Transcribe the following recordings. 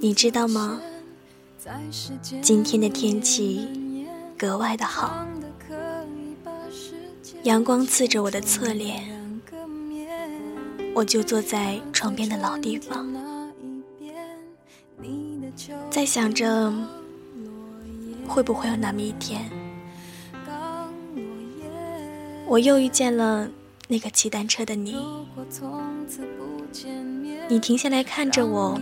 你知道吗？今天的天气格外的好，阳光刺着我的侧脸，我就坐在床边的老地方，在想着会不会有那么一天，我又遇见了那个骑单车的你，你停下来看着我，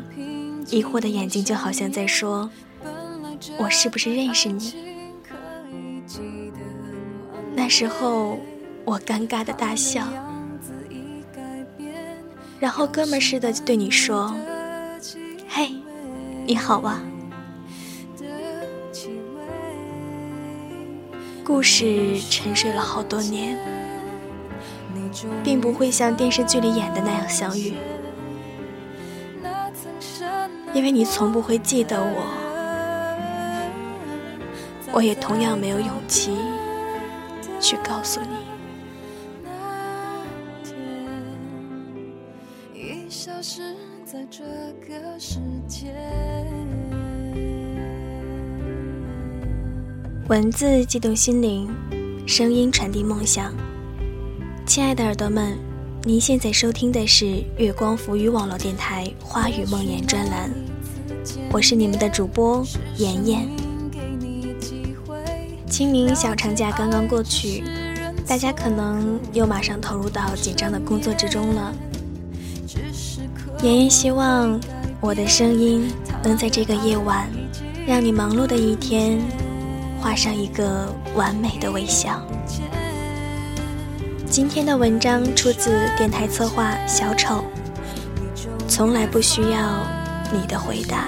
疑惑的眼睛就好像在说。我是不是认识你？那时候我尴尬的大笑，然后哥们似的对你说：“嘿，你好啊。”故事沉睡了好多年，并不会像电视剧里演的那样相遇，因为你从不会记得我。我也同样没有勇气去告诉你。文字激动心灵，声音传递梦想。亲爱的耳朵们，您现在收听的是月光浮语网络电台《花语梦魇》专栏，我是你们的主播妍妍。清明小长假刚刚过去，大家可能又马上投入到紧张的工作之中了。妍妍希望我的声音能在这个夜晚，让你忙碌的一天画上一个完美的微笑。今天的文章出自电台策划小丑，从来不需要你的回答。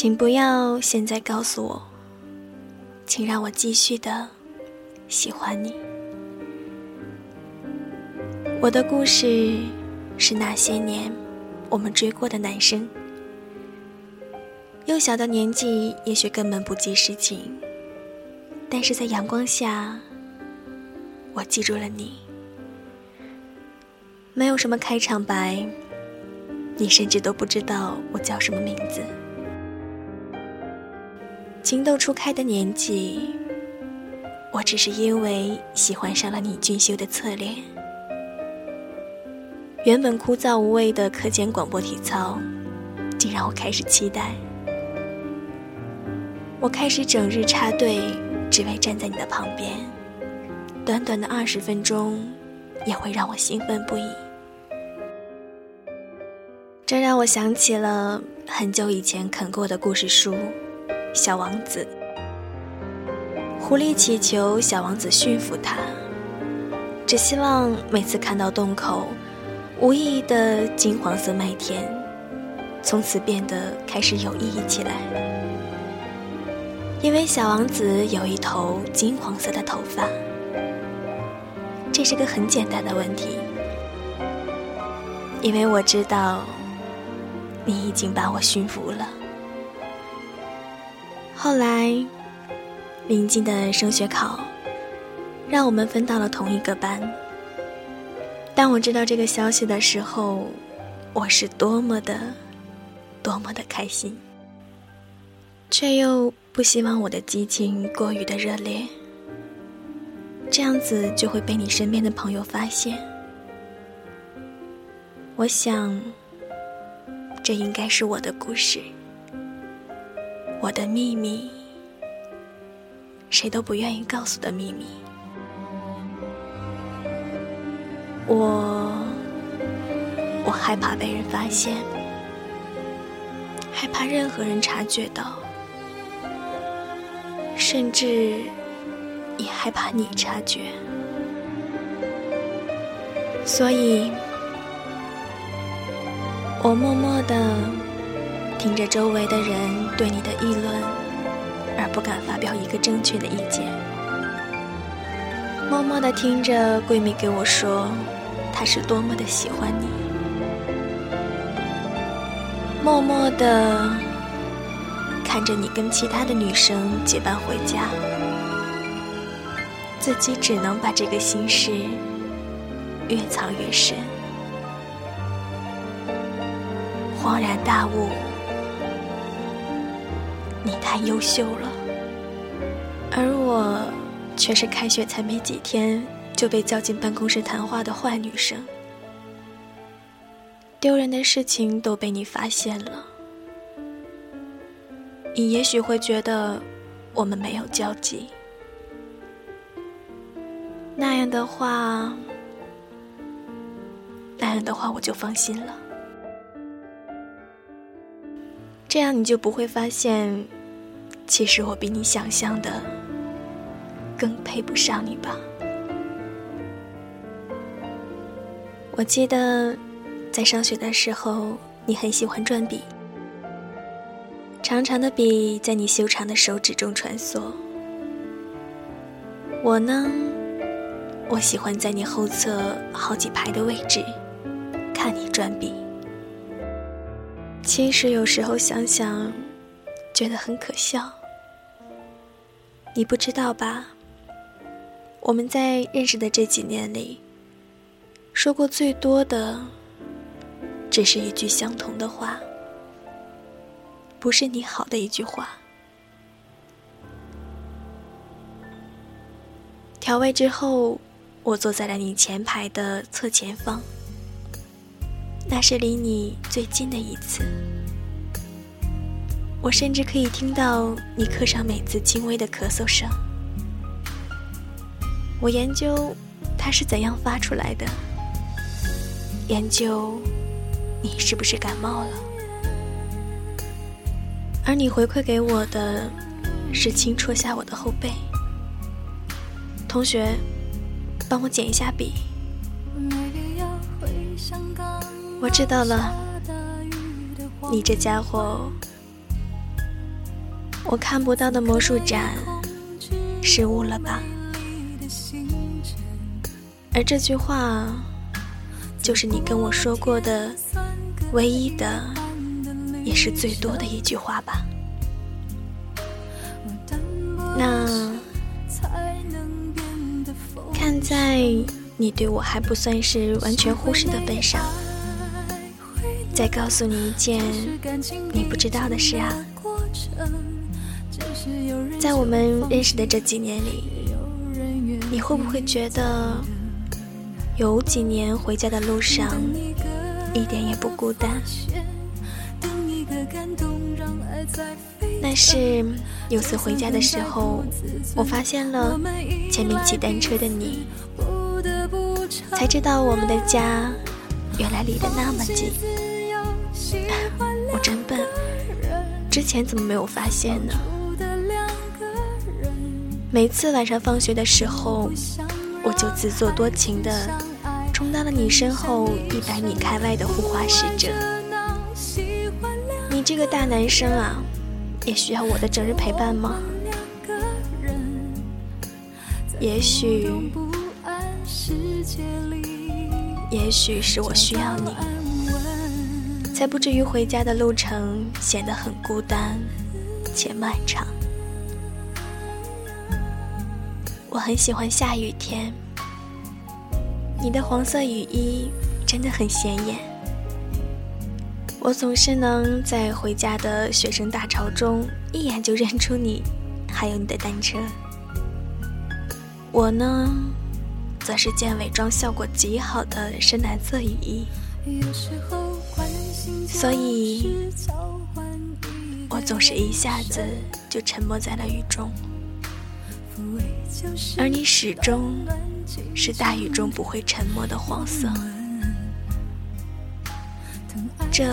请不要现在告诉我，请让我继续的喜欢你。我的故事是那些年我们追过的男生，幼小的年纪也许根本不记事情，但是在阳光下，我记住了你。没有什么开场白，你甚至都不知道我叫什么名字。情窦初开的年纪，我只是因为喜欢上了你俊秀的侧脸。原本枯燥无味的课间广播体操，竟让我开始期待。我开始整日插队，只为站在你的旁边。短短的二十分钟，也会让我兴奋不已。这让我想起了很久以前啃过的故事书。小王子，狐狸祈求小王子驯服他，只希望每次看到洞口无意义的金黄色麦田，从此变得开始有意义起来。因为小王子有一头金黄色的头发，这是个很简单的问题。因为我知道，你已经把我驯服了。后来，临近的升学考，让我们分到了同一个班。当我知道这个消息的时候，我是多么的、多么的开心，却又不希望我的激情过于的热烈，这样子就会被你身边的朋友发现。我想，这应该是我的故事。我的秘密，谁都不愿意告诉的秘密。我，我害怕被人发现，害怕任何人察觉到，甚至也害怕你察觉。所以，我默默的听着周围的人对你的议论，而不敢发表一个正确的意见。默默的听着闺蜜给我说，她是多么的喜欢你。默默的看着你跟其他的女生结伴回家，自己只能把这个心事越藏越深。恍然大悟，你太优秀了，而我。却是开学才没几天就被叫进办公室谈话的坏女生，丢人的事情都被你发现了。你也许会觉得我们没有交集，那样的话，那样的话我就放心了。这样你就不会发现，其实我比你想象的。更配不上你吧。我记得在上学的时候，你很喜欢转笔，长长的笔在你修长的手指中穿梭。我呢，我喜欢在你后侧好几排的位置看你转笔。其实有时候想想，觉得很可笑。你不知道吧？我们在认识的这几年里，说过最多的，只是一句相同的话，不是你好的一句话。调位之后，我坐在了你前排的侧前方，那是离你最近的一次，我甚至可以听到你课上每次轻微的咳嗽声。我研究它是怎样发出来的，研究你是不是感冒了，而你回馈给我的是轻戳下我的后背。同学，帮我捡一下笔。我知道了，你这家伙，我看不到的魔术展失误了吧？而这句话，就是你跟我说过的唯一的，也是最多的一句话吧？那看在你对我还不算是完全忽视的份上，再告诉你一件你不知道的事啊！在我们认识的这几年里，你会不会觉得？有几年回家的路上，一点也不孤单。那是有次回家的时候，我发现了前面骑单车的你，才知道我们的家原来离得那么近。之前怎么没有发现呢？每次晚上放学的时候，我就自作多情的。冲到了你身后一百米开外的护花使者，你这个大男生啊，也需要我的整日陪伴吗？也许，也许是我需要你，才不至于回家的路程显得很孤单且漫长。我很喜欢下雨天。你的黄色雨衣真的很显眼，我总是能在回家的学生大潮中一眼就认出你，还有你的单车。我呢，则是件伪装效果极好的深蓝色雨衣，所以，我总是一下子就沉默在了雨中，而你始终。是大雨中不会沉默的黄色，这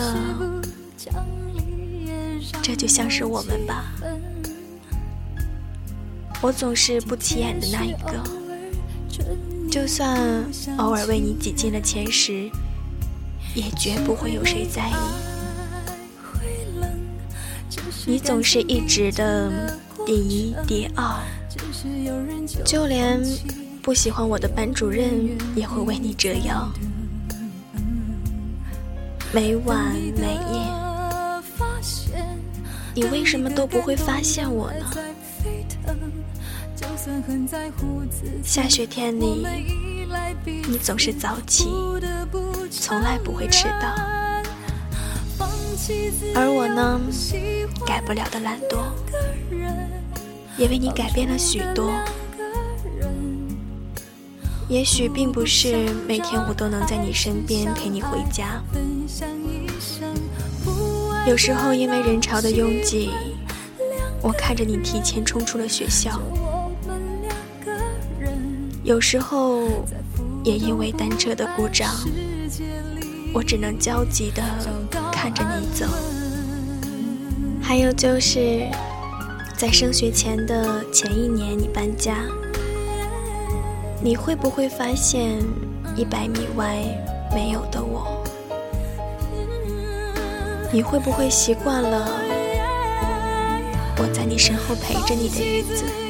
这就像是我们吧。我总是不起眼的那一个，就算偶尔为你挤进了前十，也绝不会有谁在意。你总是一直的第一、第二，就连不喜欢我的班主任也会为你折腰，每晚每夜，你为什么都不会发现我呢？下雪天里，你总是早起，从来不会迟到。而我呢，改不了的懒惰，也为你改变了许多。也许并不是每天我都能在你身边陪你回家，有时候因为人潮的拥挤，我看着你提前冲出了学校；有时候也因为单车的故障，我只能焦急的。看着你走，还有就是在升学前的前一年，你搬家，你会不会发现一百米外没有的我？你会不会习惯了我在你身后陪着你的日子？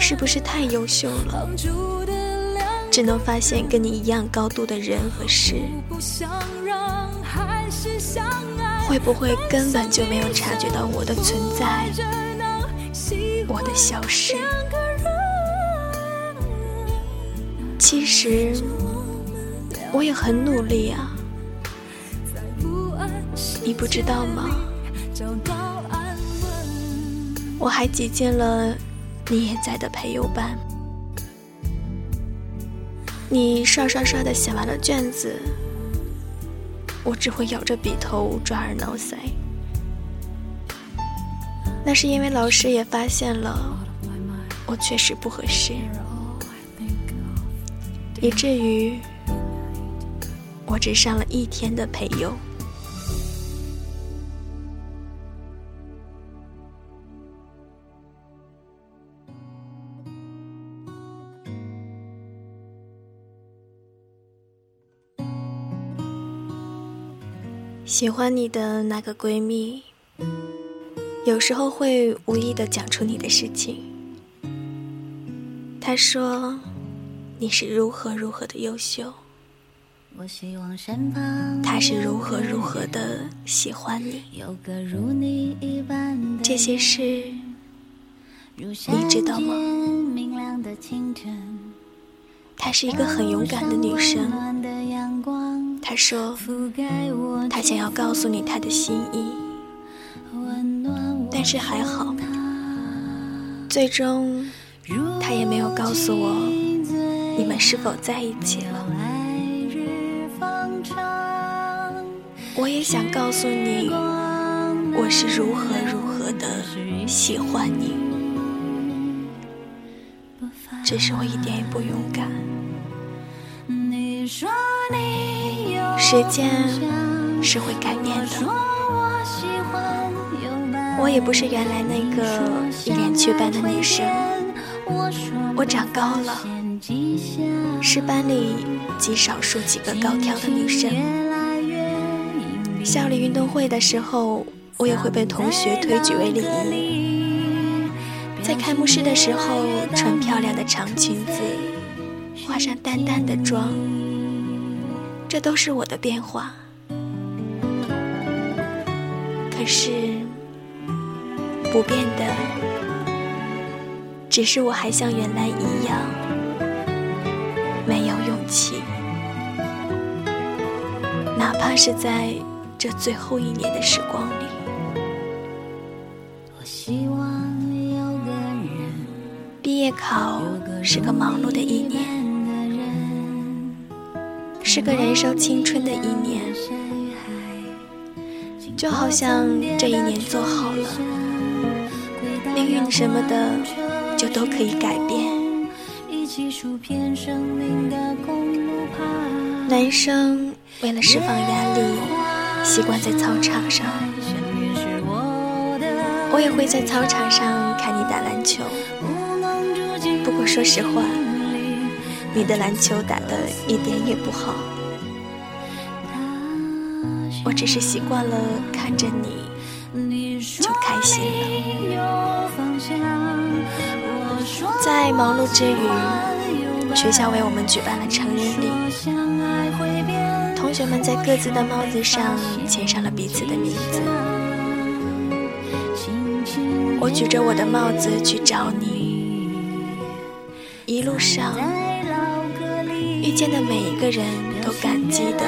是不是太优秀了？只能发现跟你一样高度的人和事，会不会根本就没有察觉到我的存在，我的消失？其实我也很努力啊，你不知道吗？我还挤进了你也在的培优班。你刷刷刷的写完了卷子，我只会咬着笔头抓耳挠腮。那是因为老师也发现了我确实不合适，以至于我只上了一天的培优。喜欢你的那个闺蜜，有时候会无意的讲出你的事情。她说你是如何如何的优秀，她是如何如何的喜欢你。这些事你知道吗？她是一个很勇敢的女生。他说：“他想要告诉你他的心意，但是还好，最终他也没有告诉我你们是否在一起了。我也想告诉你，我是如何如何的喜欢你，只是我一点也不勇敢。”你说你时间是会改变的，我也不是原来那个一脸雀斑的女生，我长高了，是班里极少数几个高挑的女生。校里运动会的时候，我也会被同学推举为礼仪。在开幕式的时候，穿漂亮的长裙子，化上淡淡的妆。这都是我的变化，可是不变的，只是我还像原来一样没有勇气，哪怕是在这最后一年的时光里。毕业考是个忙碌的一年。是个燃烧青春的一年，就好像这一年做好了，命运什么的就都可以改变。男生为了释放压力，习惯在操场上，我也会在操场上看你打篮球。不过说实话。你的篮球打得一点也不好，我只是习惯了看着你就开心了。在忙碌之余，学校为我们举办了成人礼，同学们在各自的帽子上签上了彼此的名字。我举着我的帽子去找你，一路上遇见的每一个人都感激的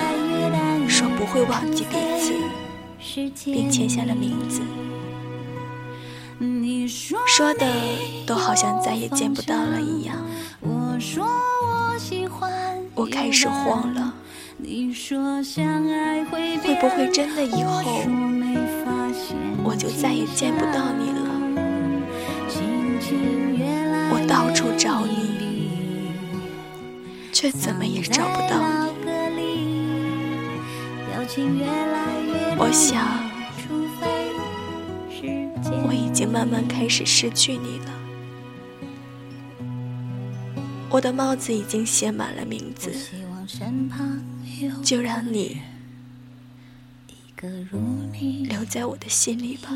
说不会忘记彼此，并签下了名字，说的都好像再也见不到了一样。我开始慌了，会不会真的以后我就再也见不到你了？我到处找你，却怎么也找不到你。我想，我已经慢慢开始失去你了。我的帽子已经写满了名字，就让你留在我的心里吧。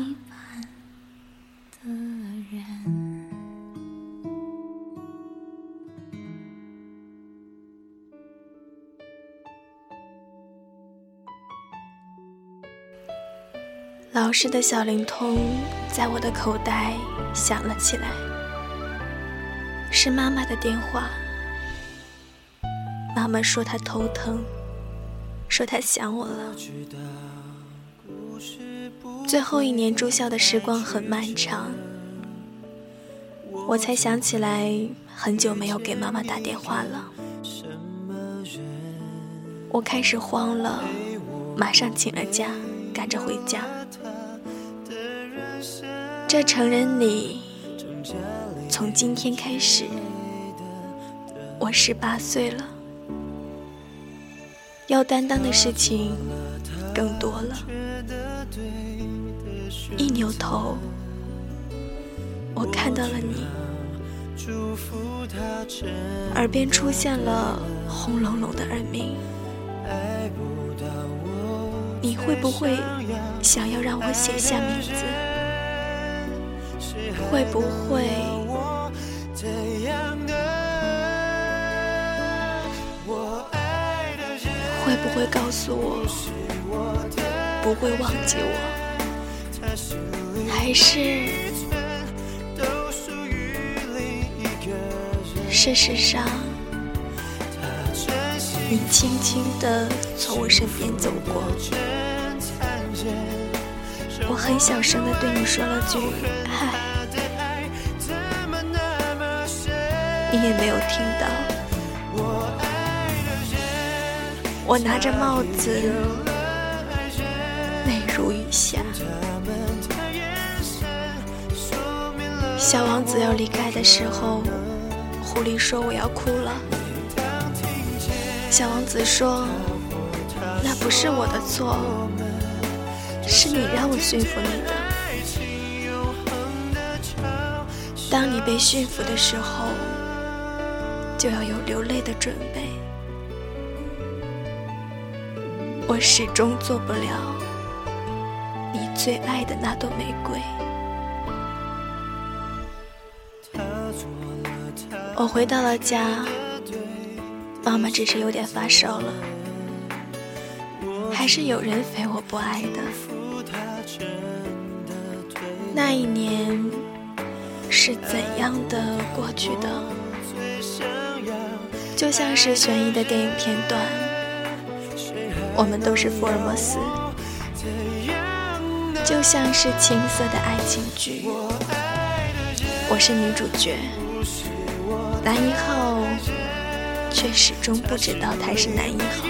老师的小灵通在我的口袋响了起来，是妈妈的电话。妈妈说她头疼，说她想我了。最后一年住校的时光很漫长，我才想起来很久没有给妈妈打电话了。我开始慌了，马上请了假，赶着回家。这成人礼，从今天开始，我十八岁了，要担当的事情更多了。一扭头，我看到了你，耳边出现了轰隆隆的耳鸣。你会不会想要让我写下名字？会不会？会不会告诉我不会忘记我？还是事实上，你轻轻地从我身边走过，我很小声地对你说了句“嗨”。你也没有听到，我拿着帽子，泪如雨下。小王子要离开的时候，狐狸说我要哭了。小王子说，那不是我的错，是你让我驯服你的。当你被驯服的时候。就要有流泪的准备。我始终做不了你最爱的那朵玫瑰。我回到了家，妈妈只是有点发烧了，还是有人非我不爱的。那一年是怎样的过去的？就像是悬疑的电影片段，我们都是福尔摩斯；就像是青涩的爱情剧，我是女主角，男一号却始终不知道他是男一号。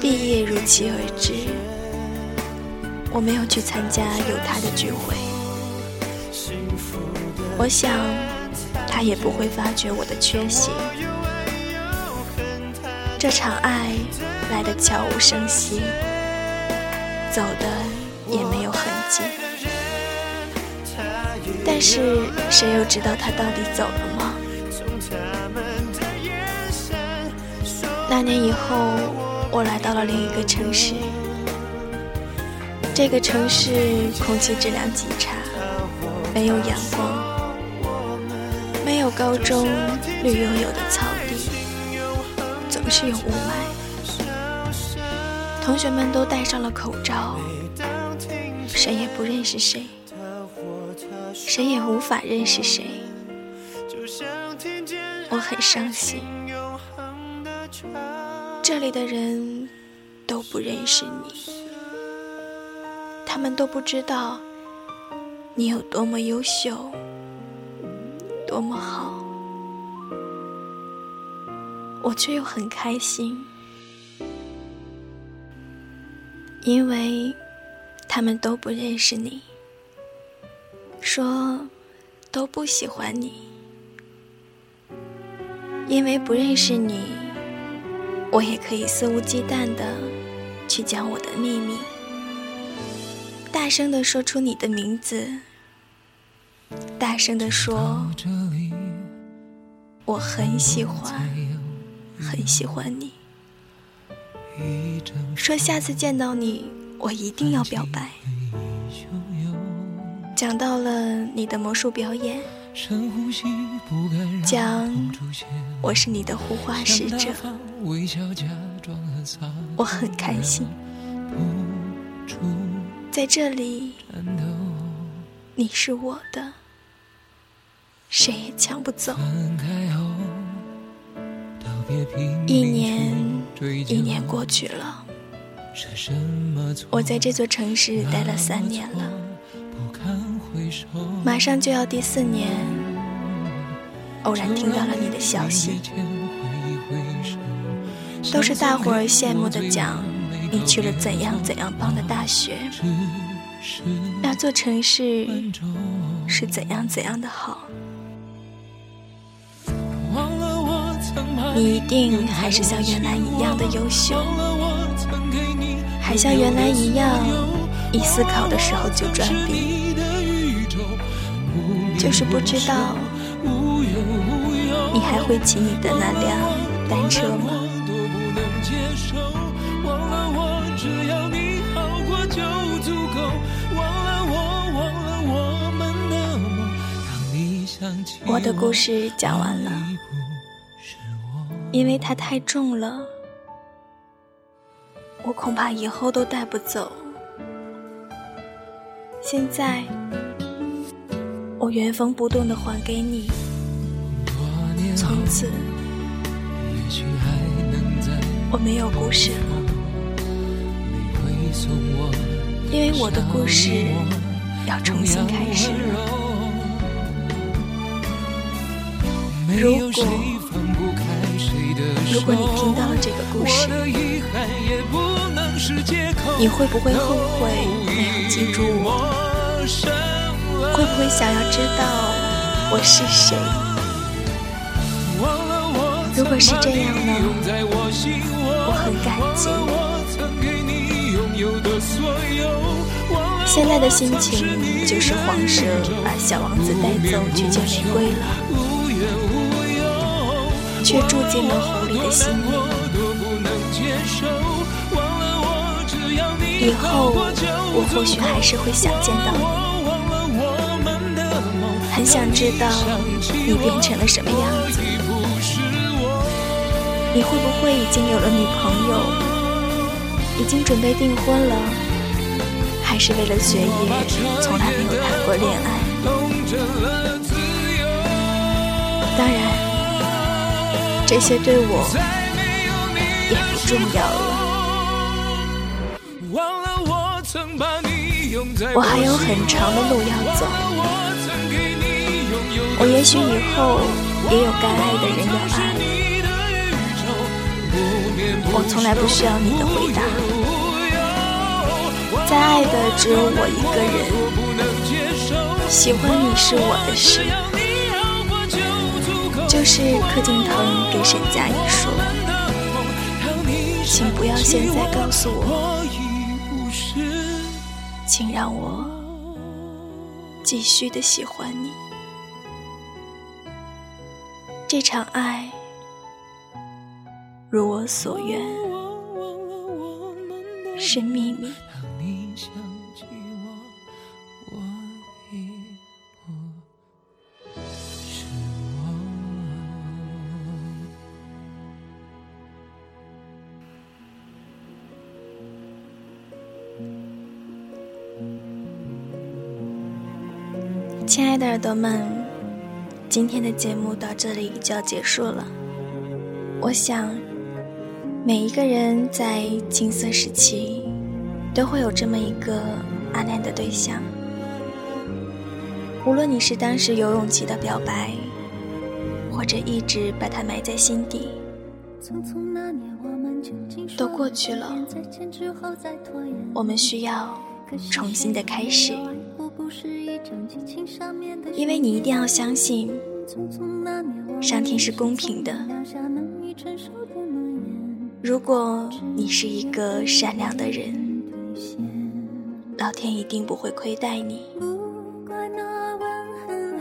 毕业如期而至，我没有去参加有他的聚会，我想。他也不会发觉我的缺席。这场爱来得悄无声息，走的也没有痕迹。但是谁又知道他到底走了吗？那年以后，我来到了另一个城市。这个城市空气质量极差，没有阳光，有高中绿油油的草地，总是有雾霾。同学们都戴上了口罩，谁也不认识谁，谁也无法认识谁。我很伤心，这里的人都不认识你。他们都不知道你有多么优秀，多么好，我却又很开心，因为他们都不认识你，说都不喜欢你，因为不认识你，我也可以肆无忌惮的去讲我的秘密。大声的说出你的名字，大声的说，我很喜欢，很喜欢你。说下次见到你，我一定要表白。讲到了你的魔术表演，讲我是你的护花使者，我很开心。在这里，你是我的，谁也抢不走。一年一年过去了，我在这座城市待了三年了，马上就要第四年。偶然听到了你的消息，都是大伙儿羡慕的讲。你去了怎样怎样棒的大学？那座城市是怎样怎样的好？你一定还是像原来一样的优秀，还像原来一样，一思考的时候就转笔，就是不知道你还会骑你的那辆单车吗？我的故事讲完了，因为它太重了，我恐怕以后都带不走。现在，我原封不动的还给你，从此，我没有故事了，因为我的故事要重新开始了。如果如果你听到了这个故事，你会不会后悔没有记住我？会不会想要知道我是谁？如果是这样呢？我很感激。现在的心情就是黄蛇把小王子带走去见玫瑰了。却住进了狐狸的心里。以后我或许还是会想见到你，很想知道你变成了什么样子。你会不会已经有了女朋友，已经准备订婚了，还是为了学业从来没有谈过恋爱？当然。这些对我也不重要了。我还有很长的路要走。我也许以后也有该爱的人要爱。我从来不需要你的回答。再爱的只有我一个人。喜欢你是我的事。就是柯景腾给沈佳宜说：“请不要现在告诉我，请让我继续的喜欢你。这场爱如我所愿，是秘密。爱的耳朵们，今天的节目到这里就要结束了。我想，每一个人在青涩时期，都会有这么一个暗恋的对象。无论你是当时有勇气的表白，或者一直把它埋在心底，都过去了。我们需要重新的开始。因为你一定要相信，上天是公平的。如果你是一个善良的人，老天一定不会亏待你。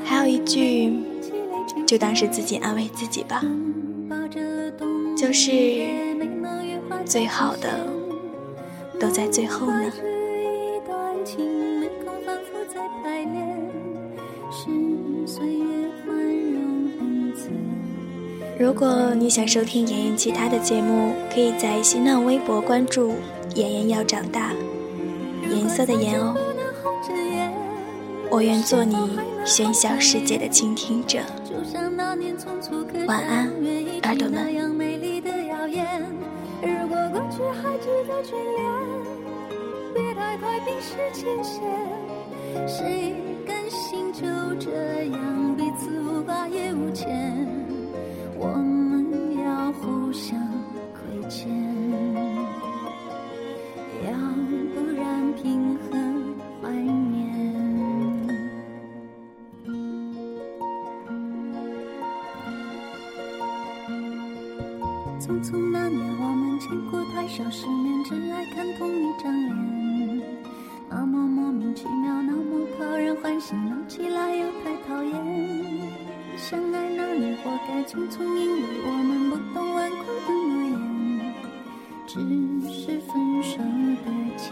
还有一句，就当是自己安慰自己吧，就是最好的都在最后呢。如果你想收听妍妍其他的节目，可以在新浪微博关注“妍妍要长大”，颜色的颜哦。我愿做你喧嚣世界的倾听者。晚安，耳朵们。谁就这样彼此无挂也无牵？我们要互相亏欠，匆匆，因为我们不懂顽固的诺言，只是分手的前